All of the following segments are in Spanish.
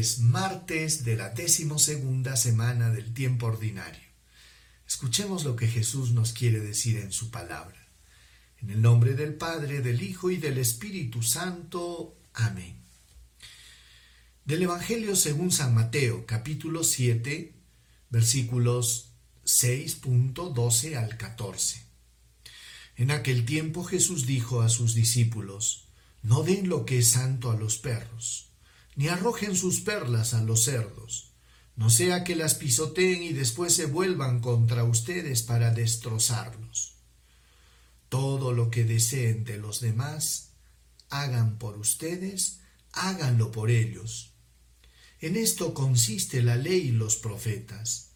es martes de la decimosegunda semana del tiempo ordinario. Escuchemos lo que Jesús nos quiere decir en su palabra. En el nombre del Padre, del Hijo y del Espíritu Santo. Amén. Del Evangelio según San Mateo, capítulo 7, versículos 6.12 al 14. En aquel tiempo Jesús dijo a sus discípulos, No den lo que es santo a los perros, ni arrojen sus perlas a los cerdos, no sea que las pisoteen y después se vuelvan contra ustedes para destrozarlos. Todo lo que deseen de los demás, hagan por ustedes, háganlo por ellos. En esto consiste la ley y los profetas.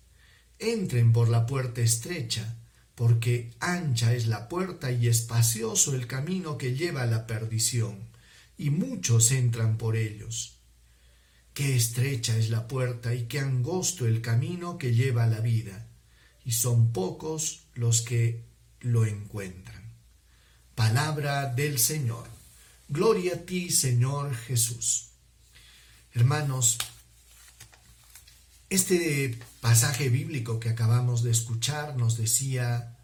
Entren por la puerta estrecha, porque ancha es la puerta y espacioso el camino que lleva a la perdición, y muchos entran por ellos. Qué estrecha es la puerta y qué angosto el camino que lleva a la vida, y son pocos los que lo encuentran. Palabra del Señor. Gloria a ti, Señor Jesús. Hermanos, este pasaje bíblico que acabamos de escuchar nos decía,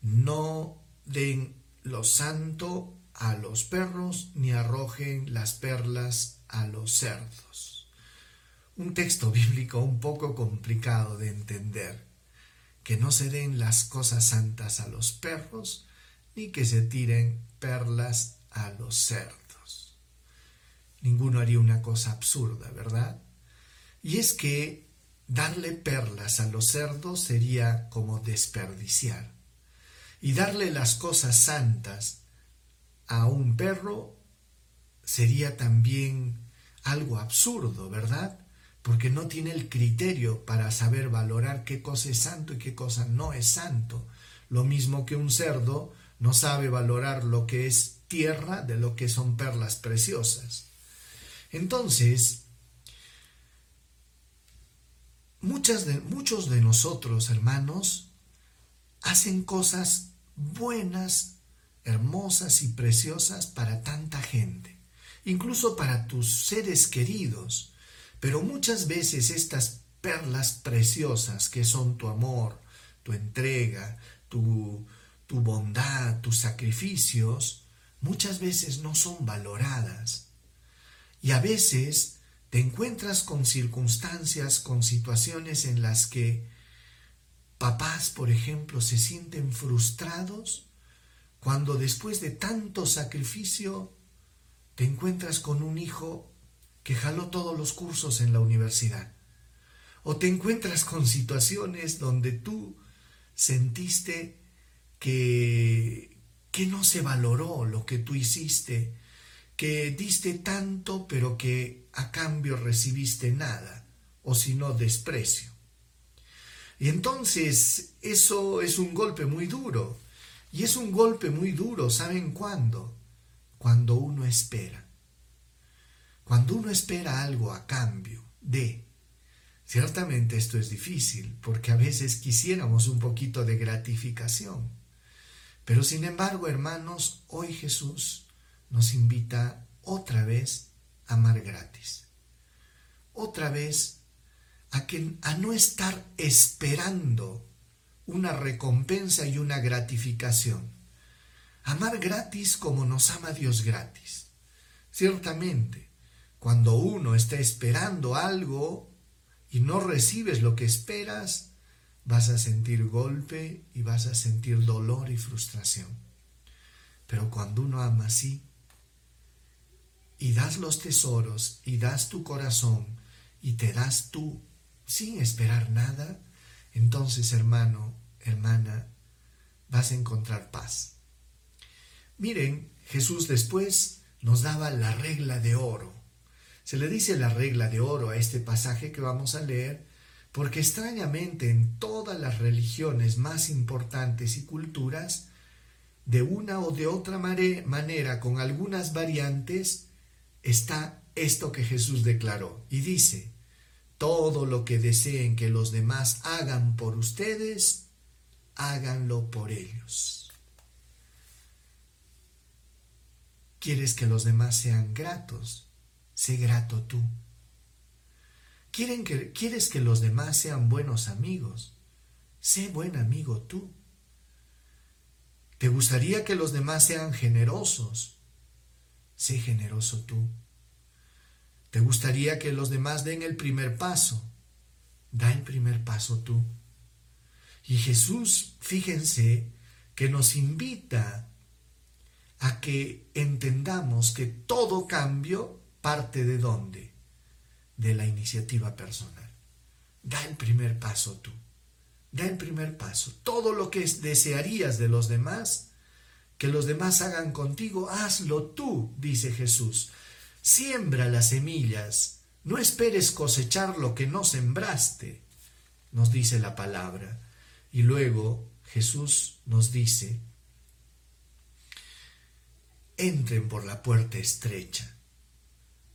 no den lo santo a los perros ni arrojen las perlas a los cerdos. Un texto bíblico un poco complicado de entender, que no se den las cosas santas a los perros ni que se tiren perlas a los cerdos. Ninguno haría una cosa absurda, ¿verdad? Y es que darle perlas a los cerdos sería como desperdiciar. Y darle las cosas santas a un perro sería también algo absurdo, ¿verdad? Porque no tiene el criterio para saber valorar qué cosa es santo y qué cosa no es santo. Lo mismo que un cerdo no sabe valorar lo que es tierra de lo que son perlas preciosas. Entonces, de, muchos de nosotros, hermanos, hacen cosas buenas, hermosas y preciosas para tanta gente, incluso para tus seres queridos, pero muchas veces estas perlas preciosas que son tu amor, tu entrega, tu, tu bondad, tus sacrificios, muchas veces no son valoradas. Y a veces te encuentras con circunstancias, con situaciones en las que papás, por ejemplo, se sienten frustrados cuando después de tanto sacrificio te encuentras con un hijo que jaló todos los cursos en la universidad. O te encuentras con situaciones donde tú sentiste que, que no se valoró lo que tú hiciste, que diste tanto pero que a cambio recibiste nada, o si no desprecio. Y entonces eso es un golpe muy duro. Y es un golpe muy duro, ¿saben cuándo? Cuando uno espera. Cuando uno espera algo a cambio de. Ciertamente esto es difícil, porque a veces quisiéramos un poquito de gratificación. Pero sin embargo, hermanos, hoy Jesús nos invita otra vez a amar gratis. Otra vez a, que, a no estar esperando una recompensa y una gratificación. Amar gratis como nos ama Dios gratis. Ciertamente, cuando uno está esperando algo y no recibes lo que esperas, vas a sentir golpe y vas a sentir dolor y frustración. Pero cuando uno ama así, y das los tesoros y das tu corazón y te das tú sin esperar nada, entonces hermano, hermana, vas a encontrar paz. Miren, Jesús después nos daba la regla de oro. Se le dice la regla de oro a este pasaje que vamos a leer porque extrañamente en todas las religiones más importantes y culturas, de una o de otra manera, con algunas variantes, está esto que Jesús declaró y dice, todo lo que deseen que los demás hagan por ustedes, háganlo por ellos. Quieres que los demás sean gratos. Sé grato tú. Quieren que, quieres que los demás sean buenos amigos. Sé buen amigo tú. ¿Te gustaría que los demás sean generosos? Sé generoso tú. ¿Te gustaría que los demás den el primer paso? Da el primer paso tú. Y Jesús, fíjense, que nos invita a que entendamos que todo cambio parte de dónde? De la iniciativa personal. Da el primer paso tú. Da el primer paso. Todo lo que desearías de los demás, que los demás hagan contigo, hazlo tú, dice Jesús. Siembra las semillas, no esperes cosechar lo que no sembraste, nos dice la palabra. Y luego Jesús nos dice, entren por la puerta estrecha,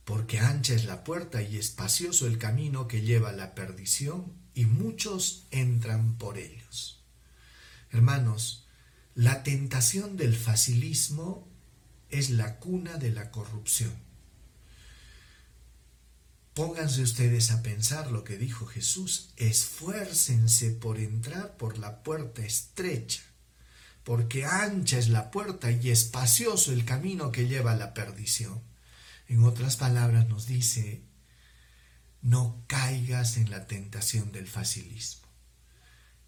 porque ancha es la puerta y espacioso el camino que lleva a la perdición, y muchos entran por ellos. Hermanos, la tentación del facilismo es la cuna de la corrupción. Pónganse ustedes a pensar lo que dijo Jesús. Esfuércense por entrar por la puerta estrecha, porque ancha es la puerta y espacioso el camino que lleva a la perdición. En otras palabras nos dice, no caigas en la tentación del facilismo.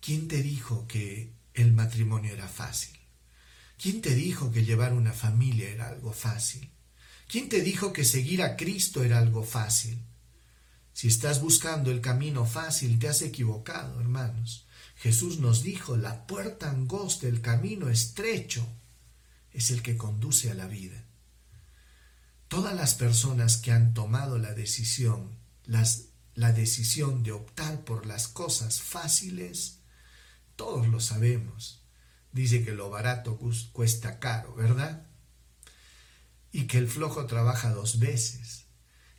¿Quién te dijo que el matrimonio era fácil? ¿Quién te dijo que llevar una familia era algo fácil? ¿Quién te dijo que seguir a Cristo era algo fácil? Si estás buscando el camino fácil, te has equivocado, hermanos. Jesús nos dijo, la puerta angosta, el camino estrecho, es el que conduce a la vida. Todas las personas que han tomado la decisión, las, la decisión de optar por las cosas fáciles, todos lo sabemos. Dice que lo barato cuesta caro, ¿verdad? Y que el flojo trabaja dos veces.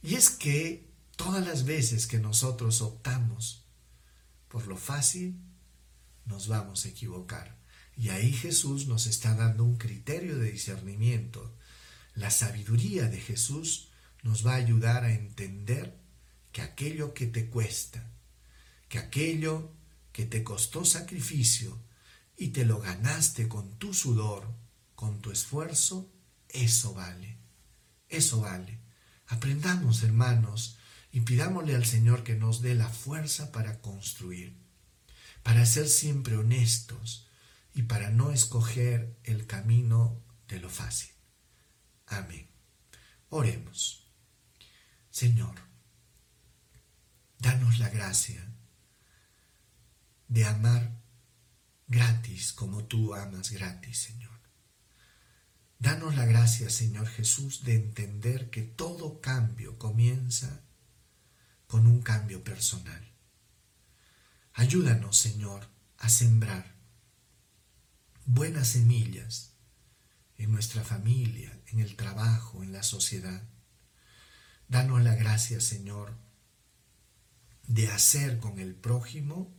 Y es que Todas las veces que nosotros optamos por lo fácil, nos vamos a equivocar. Y ahí Jesús nos está dando un criterio de discernimiento. La sabiduría de Jesús nos va a ayudar a entender que aquello que te cuesta, que aquello que te costó sacrificio y te lo ganaste con tu sudor, con tu esfuerzo, eso vale. Eso vale. Aprendamos, hermanos, y pidámosle al Señor que nos dé la fuerza para construir, para ser siempre honestos y para no escoger el camino de lo fácil. Amén. Oremos. Señor, danos la gracia de amar gratis como tú amas gratis, Señor. Danos la gracia, Señor Jesús, de entender que todo cambio comienza con un cambio personal. Ayúdanos, Señor, a sembrar buenas semillas en nuestra familia, en el trabajo, en la sociedad. Danos la gracia, Señor, de hacer con el prójimo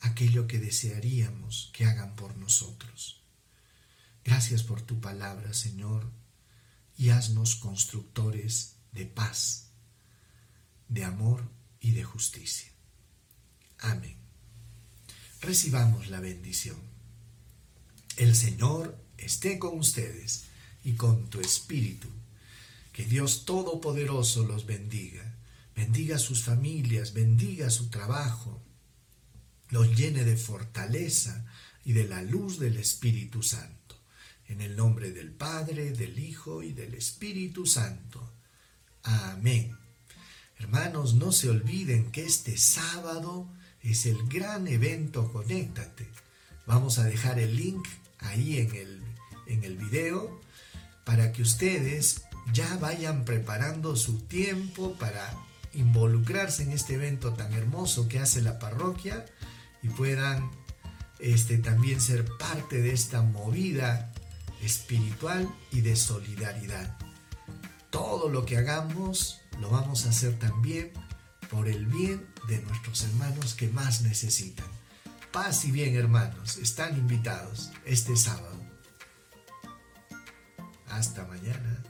aquello que desearíamos que hagan por nosotros. Gracias por tu palabra, Señor, y haznos constructores de paz de amor y de justicia. Amén. Recibamos la bendición. El Señor esté con ustedes y con tu espíritu. Que Dios Todopoderoso los bendiga, bendiga sus familias, bendiga su trabajo, los llene de fortaleza y de la luz del Espíritu Santo. En el nombre del Padre, del Hijo y del Espíritu Santo. Amén. Hermanos, no se olviden que este sábado es el gran evento Conéctate. Vamos a dejar el link ahí en el, en el video para que ustedes ya vayan preparando su tiempo para involucrarse en este evento tan hermoso que hace la parroquia y puedan este, también ser parte de esta movida espiritual y de solidaridad. Todo lo que hagamos lo vamos a hacer también por el bien de nuestros hermanos que más necesitan. Paz y bien, hermanos, están invitados este sábado. Hasta mañana.